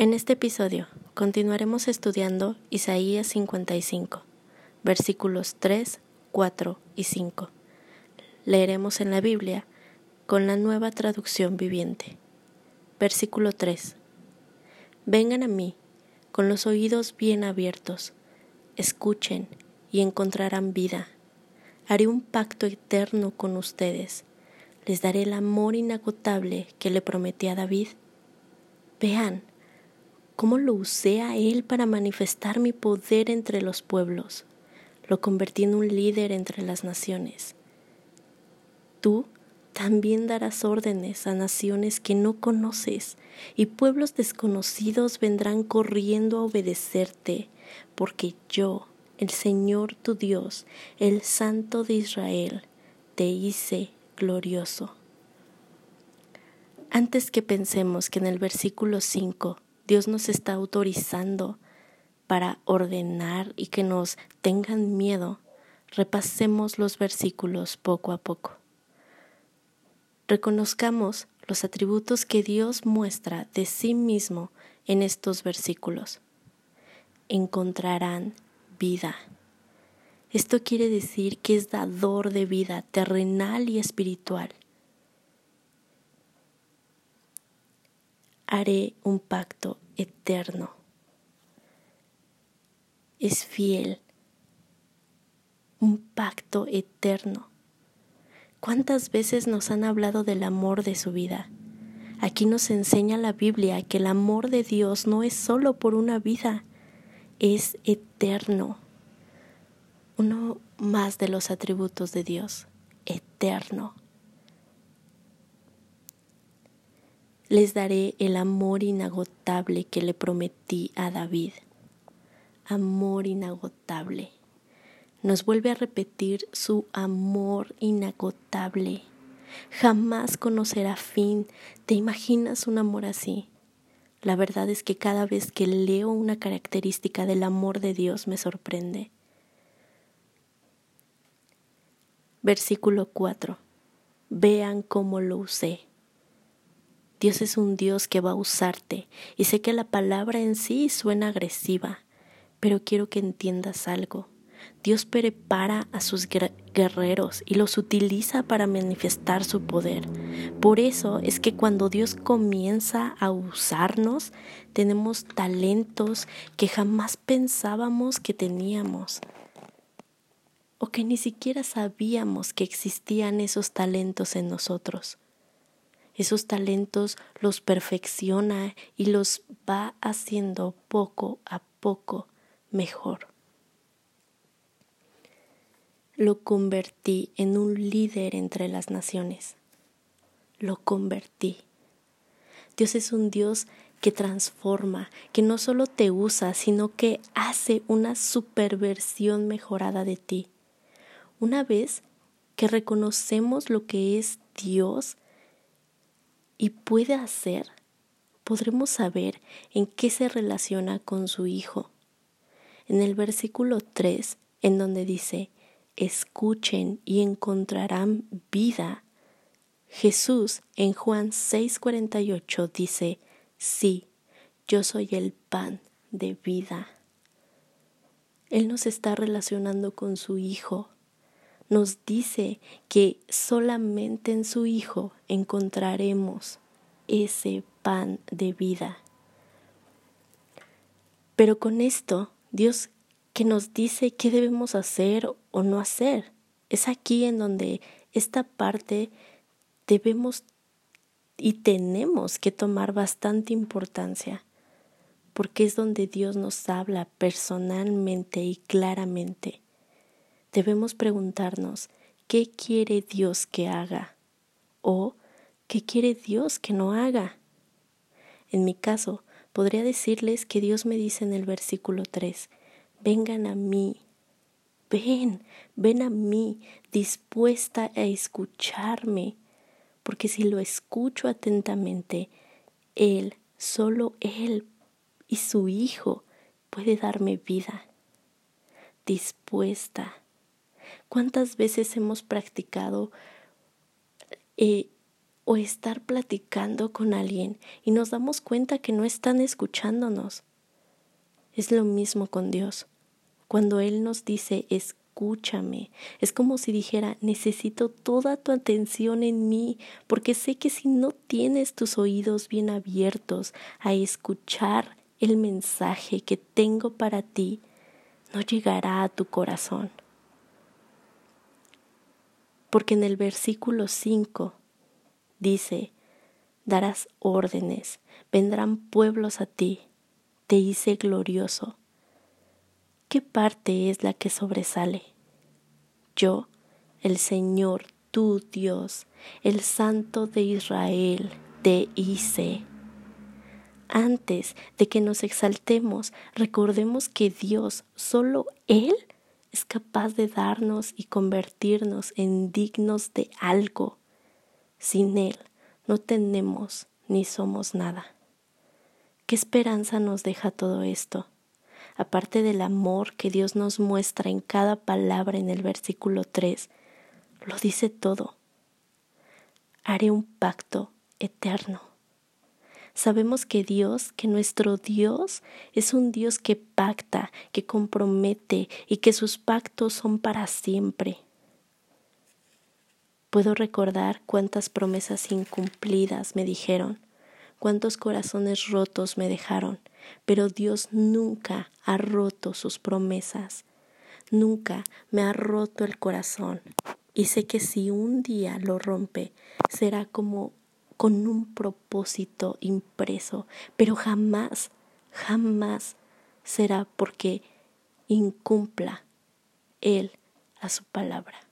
En este episodio continuaremos estudiando Isaías 55, versículos 3, 4 y 5. Leeremos en la Biblia con la nueva traducción viviente. Versículo 3. Vengan a mí con los oídos bien abiertos, escuchen y encontrarán vida. Haré un pacto eterno con ustedes. Les daré el amor inagotable que le prometí a David. Vean, cómo lo usé a Él para manifestar mi poder entre los pueblos. Lo convertí en un líder entre las naciones. Tú también darás órdenes a naciones que no conoces, y pueblos desconocidos vendrán corriendo a obedecerte, porque yo, el Señor tu Dios, el Santo de Israel, te hice glorioso. Antes que pensemos que en el versículo 5 Dios nos está autorizando para ordenar y que nos tengan miedo, repasemos los versículos poco a poco. Reconozcamos los atributos que Dios muestra de sí mismo en estos versículos. Encontrarán vida. Esto quiere decir que es dador de vida terrenal y espiritual. haré un pacto eterno. Es fiel, un pacto eterno. ¿Cuántas veces nos han hablado del amor de su vida? Aquí nos enseña la Biblia que el amor de Dios no es solo por una vida, es eterno. Uno más de los atributos de Dios, eterno. Les daré el amor inagotable que le prometí a David. Amor inagotable. Nos vuelve a repetir su amor inagotable. Jamás conocerá fin. ¿Te imaginas un amor así? La verdad es que cada vez que leo una característica del amor de Dios me sorprende. Versículo 4. Vean cómo lo usé. Dios es un Dios que va a usarte y sé que la palabra en sí suena agresiva, pero quiero que entiendas algo. Dios prepara a sus guerreros y los utiliza para manifestar su poder. Por eso es que cuando Dios comienza a usarnos, tenemos talentos que jamás pensábamos que teníamos o que ni siquiera sabíamos que existían esos talentos en nosotros esos talentos los perfecciona y los va haciendo poco a poco mejor. Lo convertí en un líder entre las naciones. Lo convertí. Dios es un Dios que transforma, que no solo te usa, sino que hace una superversión mejorada de ti. Una vez que reconocemos lo que es Dios, y puede hacer, podremos saber en qué se relaciona con su Hijo. En el versículo 3, en donde dice, escuchen y encontrarán vida. Jesús en Juan 6:48 dice, sí, yo soy el pan de vida. Él nos está relacionando con su Hijo nos dice que solamente en su Hijo encontraremos ese pan de vida. Pero con esto, Dios que nos dice qué debemos hacer o no hacer. Es aquí en donde esta parte debemos y tenemos que tomar bastante importancia, porque es donde Dios nos habla personalmente y claramente debemos preguntarnos qué quiere Dios que haga o qué quiere Dios que no haga. En mi caso, podría decirles que Dios me dice en el versículo 3, vengan a mí, ven, ven a mí, dispuesta a escucharme, porque si lo escucho atentamente, Él, solo Él y su Hijo puede darme vida, dispuesta ¿Cuántas veces hemos practicado eh, o estar platicando con alguien y nos damos cuenta que no están escuchándonos. Es lo mismo con Dios. Cuando Él nos dice escúchame, es como si dijera necesito toda tu atención en mí, porque sé que si no tienes tus oídos bien abiertos a escuchar el mensaje que tengo para ti, no llegará a tu corazón. Porque en el versículo 5 dice, darás órdenes, vendrán pueblos a ti, te hice glorioso. ¿Qué parte es la que sobresale? Yo, el Señor, tu Dios, el Santo de Israel, te hice. Antes de que nos exaltemos, recordemos que Dios, solo Él, es capaz de darnos y convertirnos en dignos de algo. Sin Él no tenemos ni somos nada. ¿Qué esperanza nos deja todo esto? Aparte del amor que Dios nos muestra en cada palabra en el versículo 3, lo dice todo. Haré un pacto eterno. Sabemos que Dios, que nuestro Dios es un Dios que pacta, que compromete y que sus pactos son para siempre. Puedo recordar cuántas promesas incumplidas me dijeron, cuántos corazones rotos me dejaron, pero Dios nunca ha roto sus promesas, nunca me ha roto el corazón. Y sé que si un día lo rompe, será como con un propósito impreso, pero jamás, jamás será porque incumpla Él a su palabra.